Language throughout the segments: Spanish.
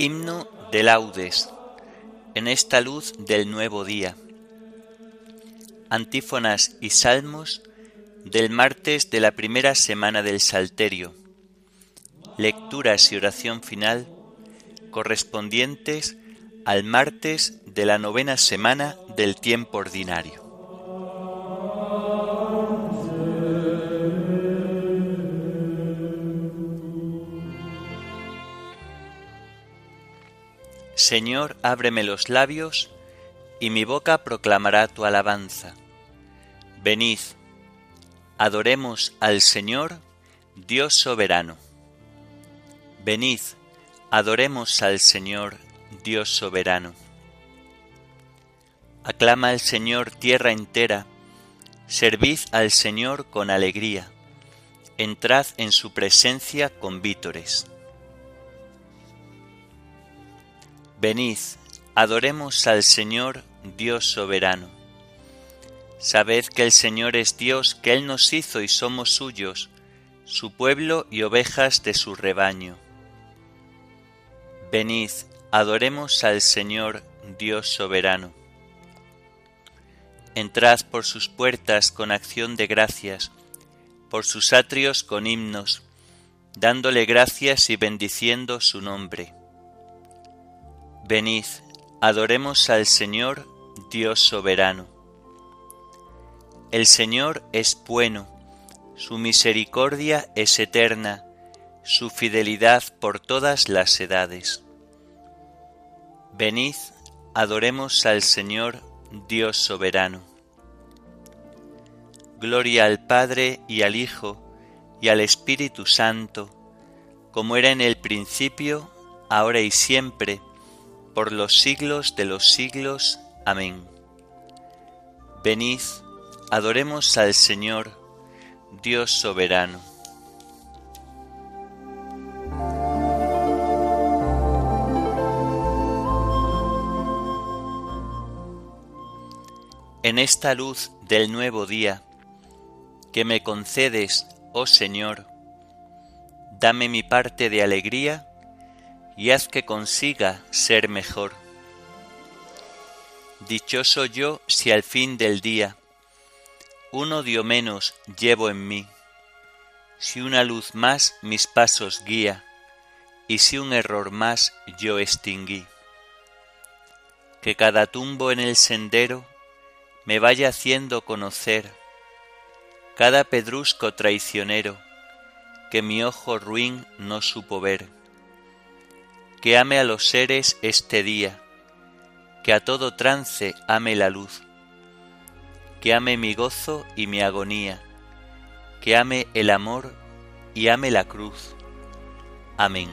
Himno de laudes en esta luz del nuevo día. Antífonas y salmos del martes de la primera semana del Salterio. Lecturas y oración final correspondientes al martes de la novena semana del tiempo ordinario. Señor, ábreme los labios, y mi boca proclamará tu alabanza. Venid, adoremos al Señor, Dios soberano. Venid, adoremos al Señor, Dios soberano. Aclama al Señor tierra entera, servid al Señor con alegría, entrad en su presencia con vítores. Venid, adoremos al Señor Dios soberano. Sabed que el Señor es Dios, que Él nos hizo y somos suyos, su pueblo y ovejas de su rebaño. Venid, adoremos al Señor Dios soberano. Entrad por sus puertas con acción de gracias, por sus atrios con himnos, dándole gracias y bendiciendo su nombre Venid, adoremos al Señor, Dios soberano. El Señor es bueno, su misericordia es eterna, su fidelidad por todas las edades. Venid, adoremos al Señor, Dios soberano. Gloria al Padre y al Hijo y al Espíritu Santo, como era en el principio, ahora y siempre, por los siglos de los siglos. Amén. Venid, adoremos al Señor, Dios soberano. En esta luz del nuevo día que me concedes, oh Señor, dame mi parte de alegría y haz que consiga ser mejor. Dichoso yo si al fin del día un odio menos llevo en mí, si una luz más mis pasos guía, y si un error más yo extinguí. Que cada tumbo en el sendero me vaya haciendo conocer cada pedrusco traicionero que mi ojo ruin no supo ver que ame a los seres este día, que a todo trance ame la luz, que ame mi gozo y mi agonía, que ame el amor y ame la cruz. Amén.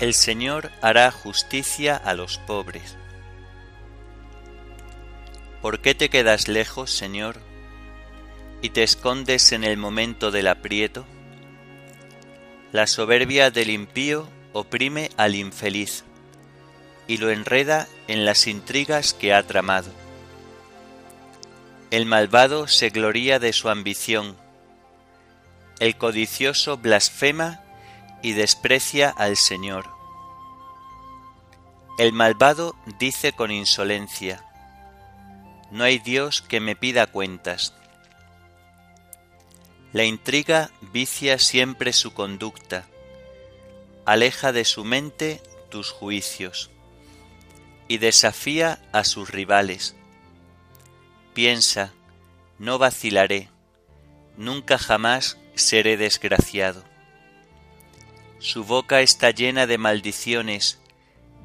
El Señor hará justicia a los pobres ¿Por qué te quedas lejos, Señor, y te escondes en el momento del aprieto? La soberbia del impío oprime al infeliz y lo enreda en las intrigas que ha tramado. El malvado se gloría de su ambición, el codicioso blasfema y desprecia al Señor. El malvado dice con insolencia, no hay Dios que me pida cuentas. La intriga vicia siempre su conducta, aleja de su mente tus juicios y desafía a sus rivales. Piensa, no vacilaré, nunca jamás seré desgraciado. Su boca está llena de maldiciones,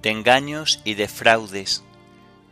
de engaños y de fraudes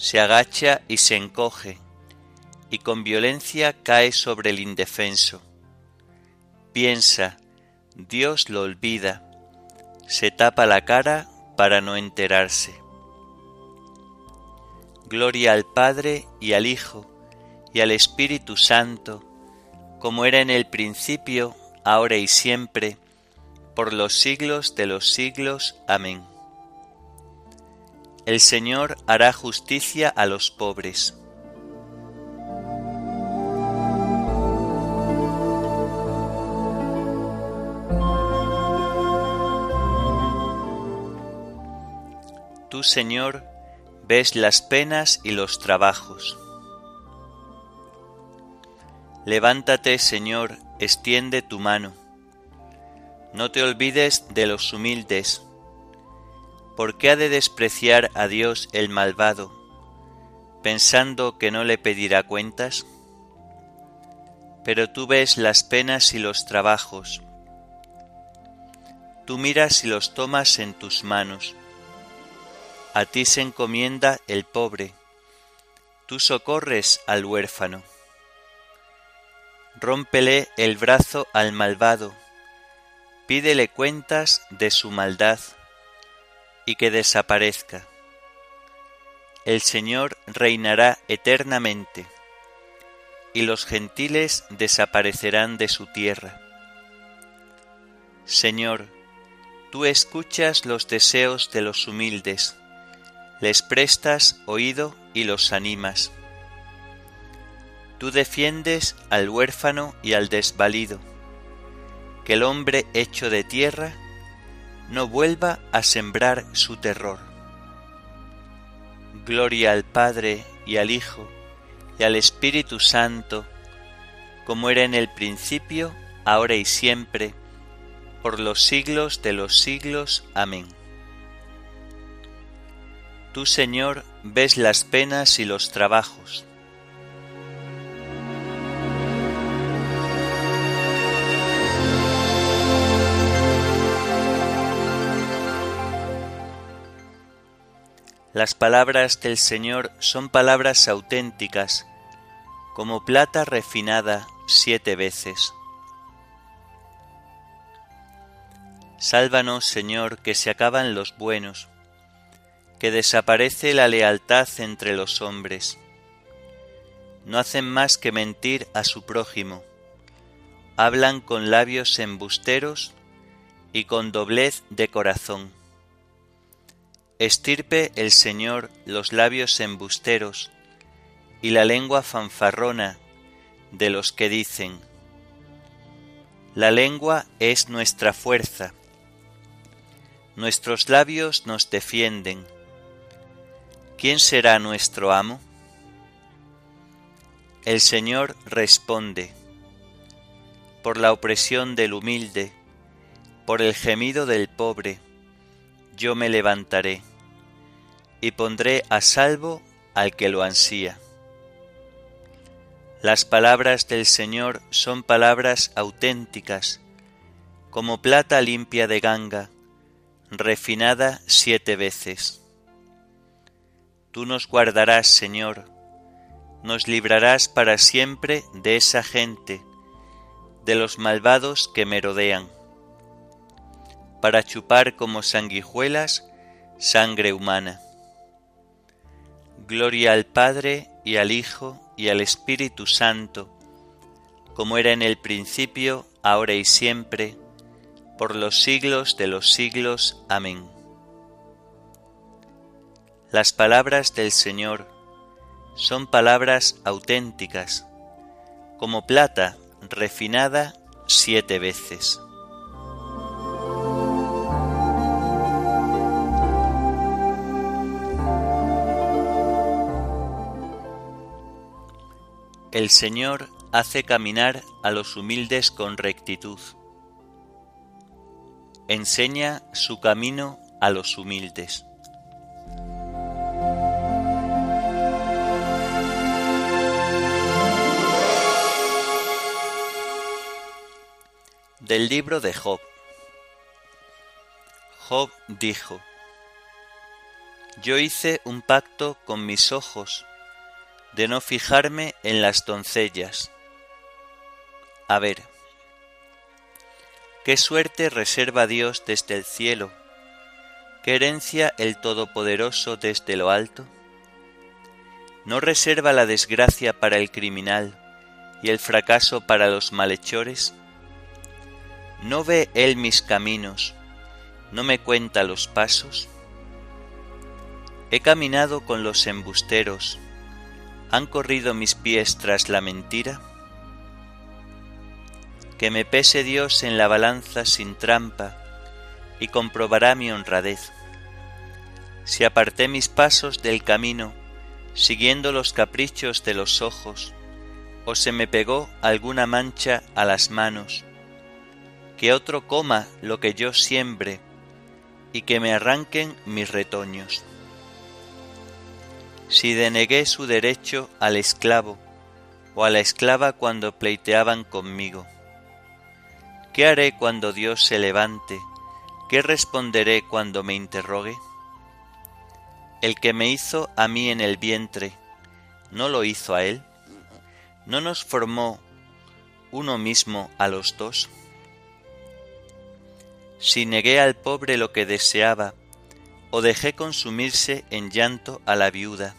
Se agacha y se encoge, y con violencia cae sobre el indefenso. Piensa, Dios lo olvida, se tapa la cara para no enterarse. Gloria al Padre y al Hijo y al Espíritu Santo, como era en el principio, ahora y siempre, por los siglos de los siglos. Amén. El Señor hará justicia a los pobres. Tú, Señor, ves las penas y los trabajos. Levántate, Señor, extiende tu mano. No te olvides de los humildes. ¿Por qué ha de despreciar a Dios el malvado, pensando que no le pedirá cuentas? Pero tú ves las penas y los trabajos. Tú miras y los tomas en tus manos a ti se encomienda el pobre, tú socorres al huérfano. Rómpele el brazo al malvado, pídele cuentas de su maldad y que desaparezca. El Señor reinará eternamente, y los gentiles desaparecerán de su tierra. Señor, tú escuchas los deseos de los humildes, les prestas oído y los animas. Tú defiendes al huérfano y al desvalido, que el hombre hecho de tierra no vuelva a sembrar su terror. Gloria al Padre y al Hijo y al Espíritu Santo, como era en el principio, ahora y siempre, por los siglos de los siglos. Amén. Tú, Señor, ves las penas y los trabajos. Las palabras del Señor son palabras auténticas, como plata refinada siete veces. Sálvanos, Señor, que se acaban los buenos que desaparece la lealtad entre los hombres. No hacen más que mentir a su prójimo, hablan con labios embusteros y con doblez de corazón. Estirpe el Señor los labios embusteros y la lengua fanfarrona de los que dicen, La lengua es nuestra fuerza, nuestros labios nos defienden. ¿quién será nuestro amo? El Señor responde, por la opresión del humilde, por el gemido del pobre, yo me levantaré y pondré a salvo al que lo ansía. Las palabras del Señor son palabras auténticas, como plata limpia de ganga, refinada siete veces. Tú nos guardarás, Señor, nos librarás para siempre de esa gente, de los malvados que me rodean, para chupar como sanguijuelas sangre humana. Gloria al Padre y al Hijo y al Espíritu Santo, como era en el principio, ahora y siempre, por los siglos de los siglos. Amén. Las palabras del Señor son palabras auténticas, como plata refinada siete veces. El Señor hace caminar a los humildes con rectitud. enseña su camino a los humildes. Del libro de Job. Job dijo, Yo hice un pacto con mis ojos de no fijarme en las doncellas. A ver, ¿qué suerte reserva Dios desde el cielo? ¿Qué herencia el Todopoderoso desde lo alto? ¿No reserva la desgracia para el criminal y el fracaso para los malhechores? ¿No ve Él mis caminos? ¿No me cuenta los pasos? He caminado con los embusteros, ¿han corrido mis pies tras la mentira? Que me pese Dios en la balanza sin trampa y comprobará mi honradez. Si aparté mis pasos del camino, siguiendo los caprichos de los ojos, o se me pegó alguna mancha a las manos, que otro coma lo que yo siembre y que me arranquen mis retoños. Si denegué su derecho al esclavo o a la esclava cuando pleiteaban conmigo, ¿qué haré cuando Dios se levante? ¿Qué responderé cuando me interrogue? El que me hizo a mí en el vientre, ¿no lo hizo a él? ¿No nos formó uno mismo a los dos? si negué al pobre lo que deseaba, o dejé consumirse en llanto a la viuda,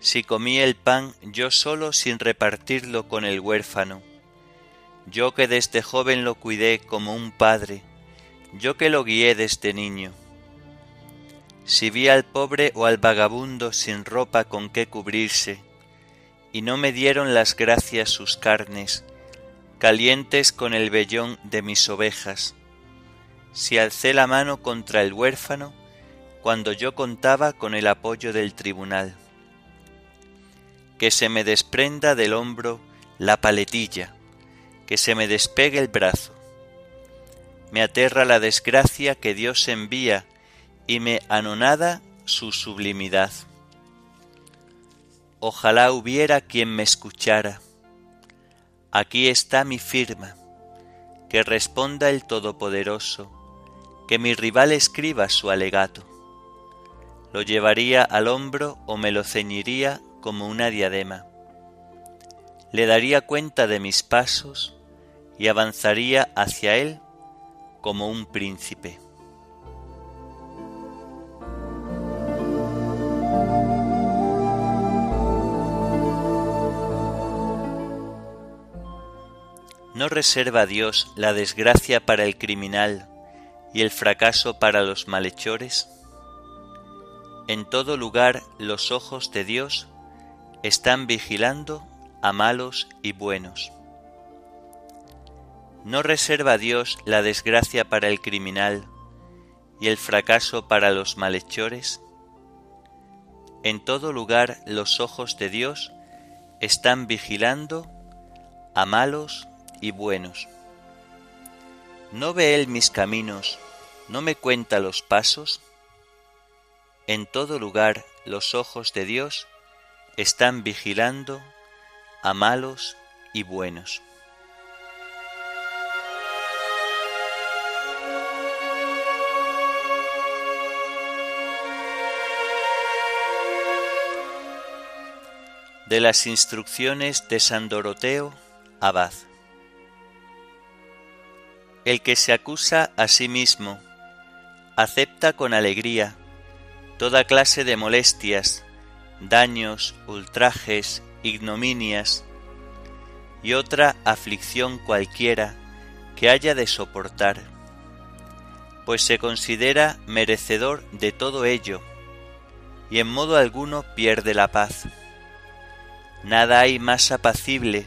si comí el pan yo solo sin repartirlo con el huérfano, yo que desde joven lo cuidé como un padre, yo que lo guié desde niño. Si vi al pobre o al vagabundo sin ropa con qué cubrirse, y no me dieron las gracias sus carnes, calientes con el vellón de mis ovejas, si alcé la mano contra el huérfano cuando yo contaba con el apoyo del tribunal. Que se me desprenda del hombro la paletilla, que se me despegue el brazo. Me aterra la desgracia que Dios envía y me anonada su sublimidad. Ojalá hubiera quien me escuchara. Aquí está mi firma, que responda el Todopoderoso que mi rival escriba su alegato. Lo llevaría al hombro o me lo ceñiría como una diadema. Le daría cuenta de mis pasos y avanzaría hacia él como un príncipe. ¿No reserva Dios la desgracia para el criminal y el fracaso para los malhechores? En todo lugar los ojos de Dios están vigilando a malos y buenos. ¿No reserva Dios la desgracia para el criminal y el fracaso para los malhechores? En todo lugar los ojos de Dios están vigilando a malos y buenos. ¿No ve él mis caminos? ¿No me cuenta los pasos? En todo lugar los ojos de Dios están vigilando a malos y buenos. De las instrucciones de San Doroteo, abad. El que se acusa a sí mismo acepta con alegría toda clase de molestias, daños, ultrajes, ignominias y otra aflicción cualquiera que haya de soportar, pues se considera merecedor de todo ello y en modo alguno pierde la paz. Nada hay más apacible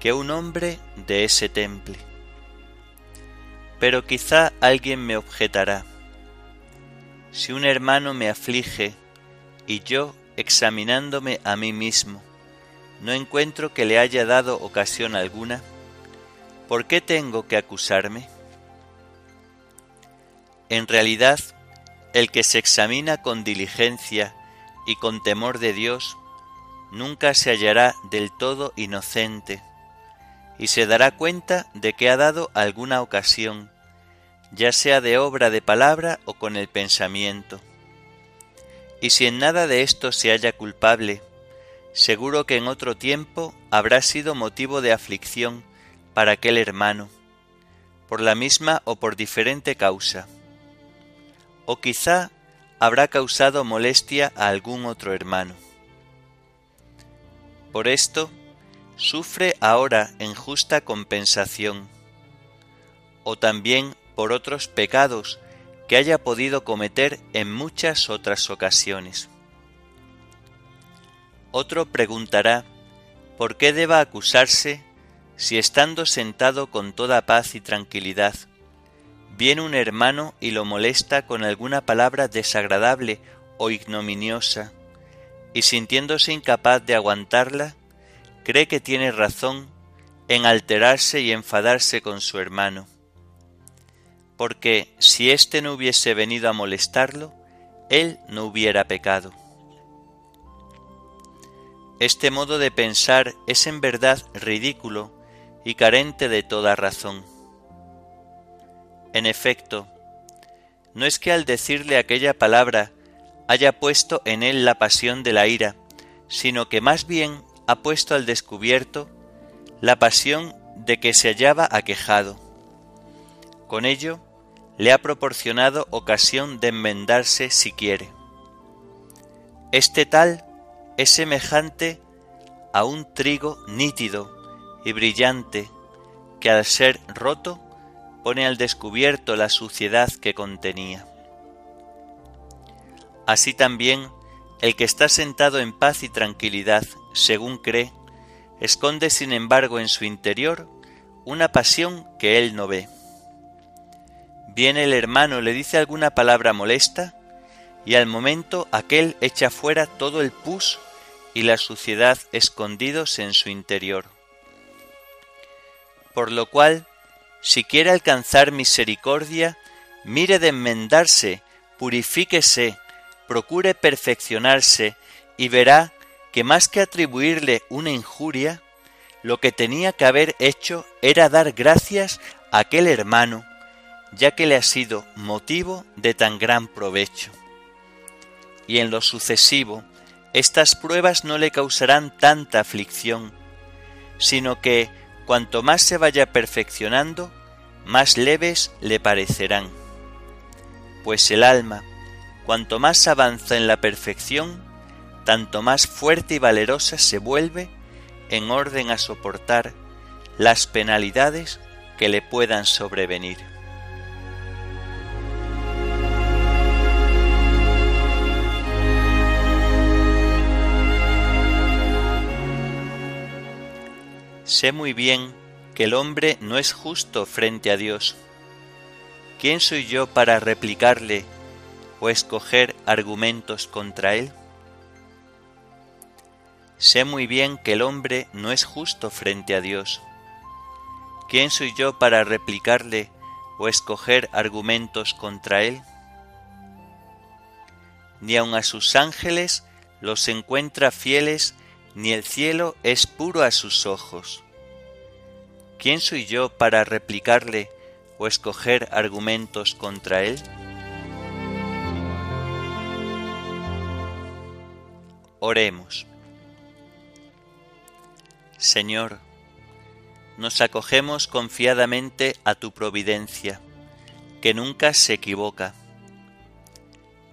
que un hombre de ese temple. Pero quizá alguien me objetará. Si un hermano me aflige y yo, examinándome a mí mismo, no encuentro que le haya dado ocasión alguna, ¿por qué tengo que acusarme? En realidad, el que se examina con diligencia y con temor de Dios, nunca se hallará del todo inocente, y se dará cuenta de que ha dado alguna ocasión, ya sea de obra de palabra o con el pensamiento. Y si en nada de esto se halla culpable, seguro que en otro tiempo habrá sido motivo de aflicción para aquel hermano, por la misma o por diferente causa. O quizá habrá causado molestia a algún otro hermano. Por esto, sufre ahora en justa compensación, o también por otros pecados haya podido cometer en muchas otras ocasiones. Otro preguntará, ¿por qué deba acusarse si estando sentado con toda paz y tranquilidad, viene un hermano y lo molesta con alguna palabra desagradable o ignominiosa, y sintiéndose incapaz de aguantarla, cree que tiene razón en alterarse y enfadarse con su hermano. Porque si éste no hubiese venido a molestarlo, él no hubiera pecado. Este modo de pensar es en verdad ridículo y carente de toda razón. En efecto, no es que al decirle aquella palabra haya puesto en él la pasión de la ira, sino que más bien ha puesto al descubierto la pasión de que se hallaba aquejado. Con ello, le ha proporcionado ocasión de enmendarse si quiere. Este tal es semejante a un trigo nítido y brillante que al ser roto pone al descubierto la suciedad que contenía. Así también el que está sentado en paz y tranquilidad, según cree, esconde sin embargo en su interior una pasión que él no ve. Viene el hermano, le dice alguna palabra molesta, y al momento aquel echa fuera todo el pus y la suciedad escondidos en su interior. Por lo cual, si quiere alcanzar misericordia, mire de enmendarse, purifíquese, procure perfeccionarse, y verá que más que atribuirle una injuria, lo que tenía que haber hecho era dar gracias a aquel hermano, ya que le ha sido motivo de tan gran provecho. Y en lo sucesivo, estas pruebas no le causarán tanta aflicción, sino que cuanto más se vaya perfeccionando, más leves le parecerán. Pues el alma, cuanto más avanza en la perfección, tanto más fuerte y valerosa se vuelve en orden a soportar las penalidades que le puedan sobrevenir. Sé muy bien que el hombre no es justo frente a Dios. ¿Quién soy yo para replicarle o escoger argumentos contra él? Sé muy bien que el hombre no es justo frente a Dios. ¿Quién soy yo para replicarle o escoger argumentos contra él? Ni aun a sus ángeles los encuentra fieles ni el cielo es puro a sus ojos. ¿Quién soy yo para replicarle o escoger argumentos contra él? Oremos. Señor, nos acogemos confiadamente a tu providencia, que nunca se equivoca,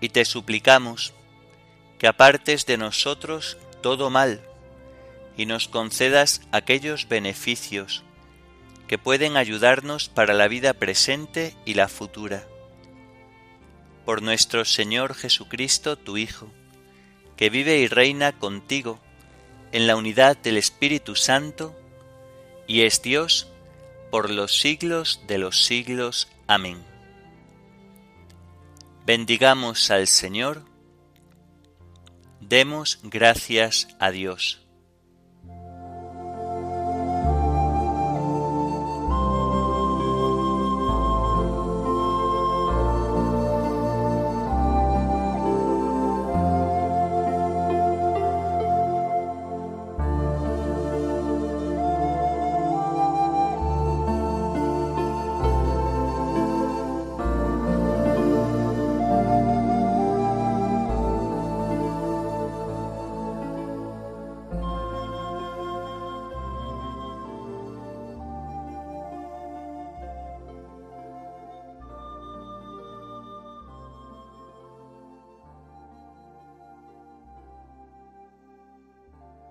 y te suplicamos que apartes de nosotros todo mal, y nos concedas aquellos beneficios que pueden ayudarnos para la vida presente y la futura. Por nuestro Señor Jesucristo, tu Hijo, que vive y reina contigo en la unidad del Espíritu Santo, y es Dios por los siglos de los siglos. Amén. Bendigamos al Señor, demos gracias a Dios.